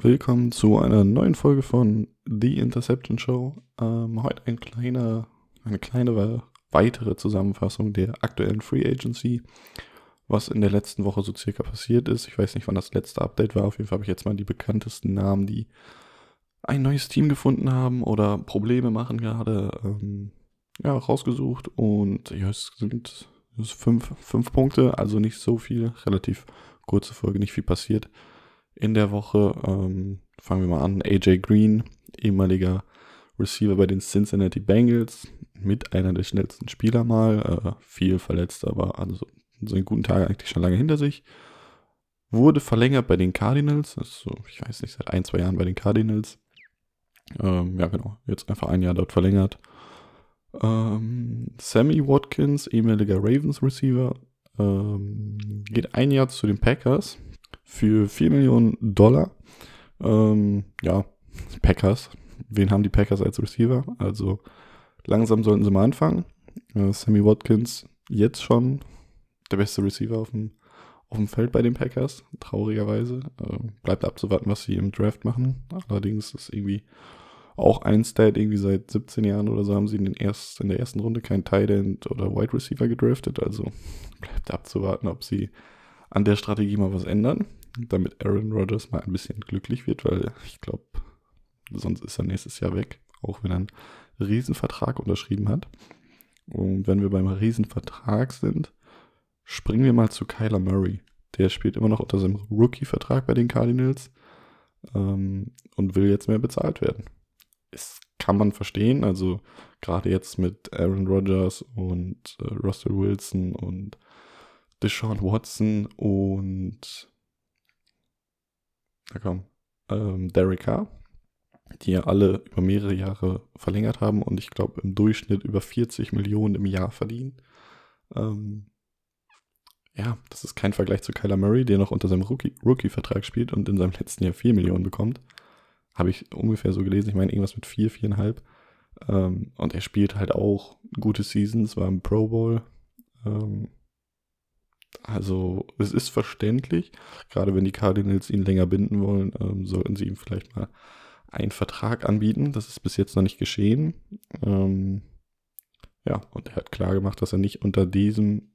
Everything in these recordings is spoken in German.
Willkommen zu einer neuen Folge von The Interception Show. Ähm, heute ein kleiner, eine kleine weitere Zusammenfassung der aktuellen Free Agency, was in der letzten Woche so circa passiert ist. Ich weiß nicht, wann das letzte Update war. Auf jeden Fall habe ich jetzt mal die bekanntesten Namen, die ein neues Team gefunden haben oder Probleme machen gerade, ähm, ja, rausgesucht. Und ja, es sind, es fünf, fünf Punkte, also nicht so viel, relativ kurze Folge, nicht viel passiert in der Woche. Ähm, fangen wir mal an. AJ Green, ehemaliger Receiver bei den Cincinnati Bengals, mit einer der schnellsten Spieler mal. Äh, viel verletzt, aber also so einen guten Tag eigentlich schon lange hinter sich. Wurde verlängert bei den Cardinals, also ich weiß nicht, seit ein, zwei Jahren bei den Cardinals. Ähm, ja, genau, jetzt einfach ein Jahr dort verlängert. Ähm, Sammy Watkins, ehemaliger Ravens Receiver, ähm, geht ein Jahr zu den Packers für 4 Millionen Dollar. Ähm, ja, Packers. Wen haben die Packers als Receiver? Also langsam sollten sie mal anfangen. Äh, Sammy Watkins jetzt schon der beste Receiver auf dem, auf dem Feld bei den Packers, traurigerweise. Äh, bleibt abzuwarten, was sie im Draft machen. Allerdings ist irgendwie auch ein Stat, irgendwie seit 17 Jahren oder so haben sie in, den erst, in der ersten Runde kein Tight End oder Wide Receiver gedraftet. Also bleibt abzuwarten, ob sie an der Strategie mal was ändern damit Aaron Rodgers mal ein bisschen glücklich wird, weil ich glaube, sonst ist er nächstes Jahr weg, auch wenn er einen Riesenvertrag unterschrieben hat. Und wenn wir beim Riesenvertrag sind, springen wir mal zu Kyler Murray. Der spielt immer noch unter seinem Rookie-Vertrag bei den Cardinals ähm, und will jetzt mehr bezahlt werden. Das kann man verstehen, also gerade jetzt mit Aaron Rodgers und äh, Russell Wilson und Deshaun Watson und da kam ähm, Derek Carr, die ja alle über mehrere Jahre verlängert haben und ich glaube im Durchschnitt über 40 Millionen im Jahr verdienen. Ähm, ja, das ist kein Vergleich zu Kyler Murray, der noch unter seinem Rookie-Vertrag Rookie spielt und in seinem letzten Jahr 4 Millionen bekommt. Habe ich ungefähr so gelesen. Ich meine, irgendwas mit 4, 4,5. Ähm, und er spielt halt auch gute Seasons, war im Pro Bowl. Ähm, also es ist verständlich, gerade wenn die Cardinals ihn länger binden wollen, ähm, sollten sie ihm vielleicht mal einen Vertrag anbieten. Das ist bis jetzt noch nicht geschehen. Ähm, ja, und er hat klar gemacht, dass er nicht unter diesem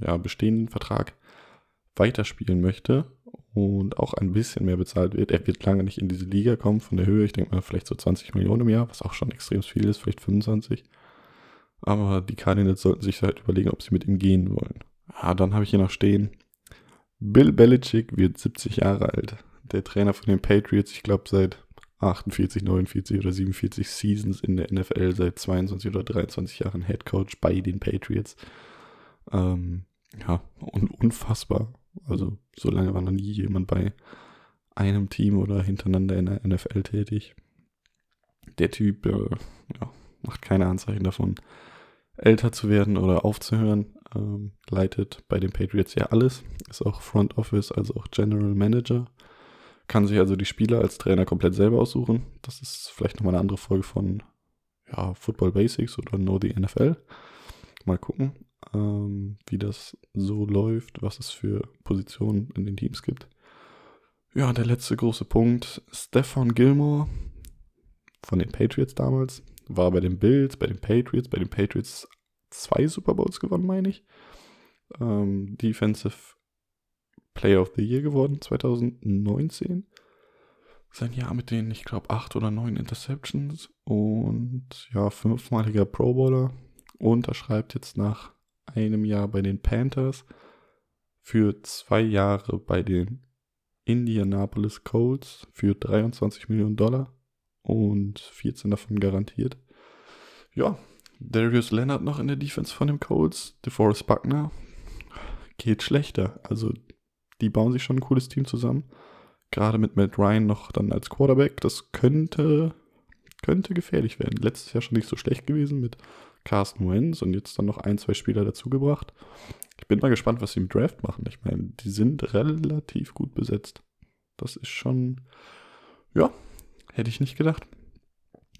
ja, bestehenden Vertrag weiterspielen möchte und auch ein bisschen mehr bezahlt wird. Er wird lange nicht in diese Liga kommen von der Höhe. Ich denke mal vielleicht so 20 Millionen im Jahr, was auch schon extrem viel ist, vielleicht 25. Aber die Cardinals sollten sich halt überlegen, ob sie mit ihm gehen wollen. Ah, dann habe ich hier noch stehen. Bill Belichick wird 70 Jahre alt. Der Trainer von den Patriots, ich glaube seit 48, 49 oder 47 Seasons in der NFL, seit 22 oder 23 Jahren Head Coach bei den Patriots. Ähm, ja, un unfassbar. Also so lange war noch nie jemand bei einem Team oder hintereinander in der NFL tätig. Der Typ äh, ja, macht keine Anzeichen davon, älter zu werden oder aufzuhören ähm, leitet bei den Patriots ja alles, ist auch Front Office, also auch General Manager. Kann sich also die Spieler als Trainer komplett selber aussuchen. Das ist vielleicht nochmal eine andere Folge von ja, Football Basics oder Know the NFL. Mal gucken, ähm, wie das so läuft, was es für Positionen in den Teams gibt. Ja, der letzte große Punkt. Stefan Gilmore von den Patriots damals war bei den Bills, bei den Patriots, bei den Patriots zwei Super Bowls gewonnen, meine ich. Ähm, Defensive Player of the Year geworden 2019. Sein Jahr mit den, ich glaube, acht oder neun Interceptions und ja, fünfmaliger Pro Bowler. Unterschreibt jetzt nach einem Jahr bei den Panthers für zwei Jahre bei den Indianapolis Colts für 23 Millionen Dollar und 14 davon garantiert. Ja, Darius Leonard noch in der Defense von den Colts. DeForest Buckner geht schlechter. Also die bauen sich schon ein cooles Team zusammen. Gerade mit Matt Ryan noch dann als Quarterback. Das könnte, könnte gefährlich werden. Letztes Jahr schon nicht so schlecht gewesen mit Carsten Wentz und jetzt dann noch ein, zwei Spieler dazugebracht. Ich bin mal gespannt, was sie im Draft machen. Ich meine, die sind relativ gut besetzt. Das ist schon, ja, hätte ich nicht gedacht.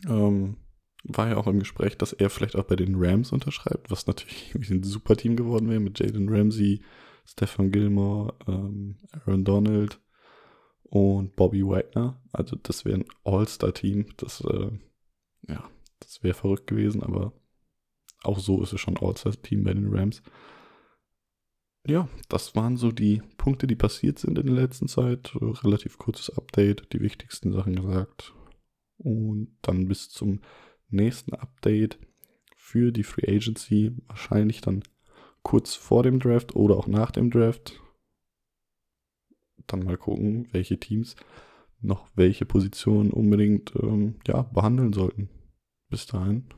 Ähm, war ja auch im Gespräch, dass er vielleicht auch bei den Rams unterschreibt, was natürlich ein super Team geworden wäre mit Jaden Ramsey, Stefan Gilmore, ähm, Aaron Donald und Bobby Wagner. Also das wäre ein All-Star-Team. Das, äh, ja, das wäre verrückt gewesen, aber auch so ist es schon All-Star-Team bei den Rams. Ja, das waren so die Punkte, die passiert sind in der letzten Zeit. Relativ kurzes Update, die wichtigsten Sachen gesagt. Und dann bis zum nächsten Update für die Free Agency. Wahrscheinlich dann kurz vor dem Draft oder auch nach dem Draft. Dann mal gucken, welche Teams noch welche Positionen unbedingt ähm, ja, behandeln sollten. Bis dahin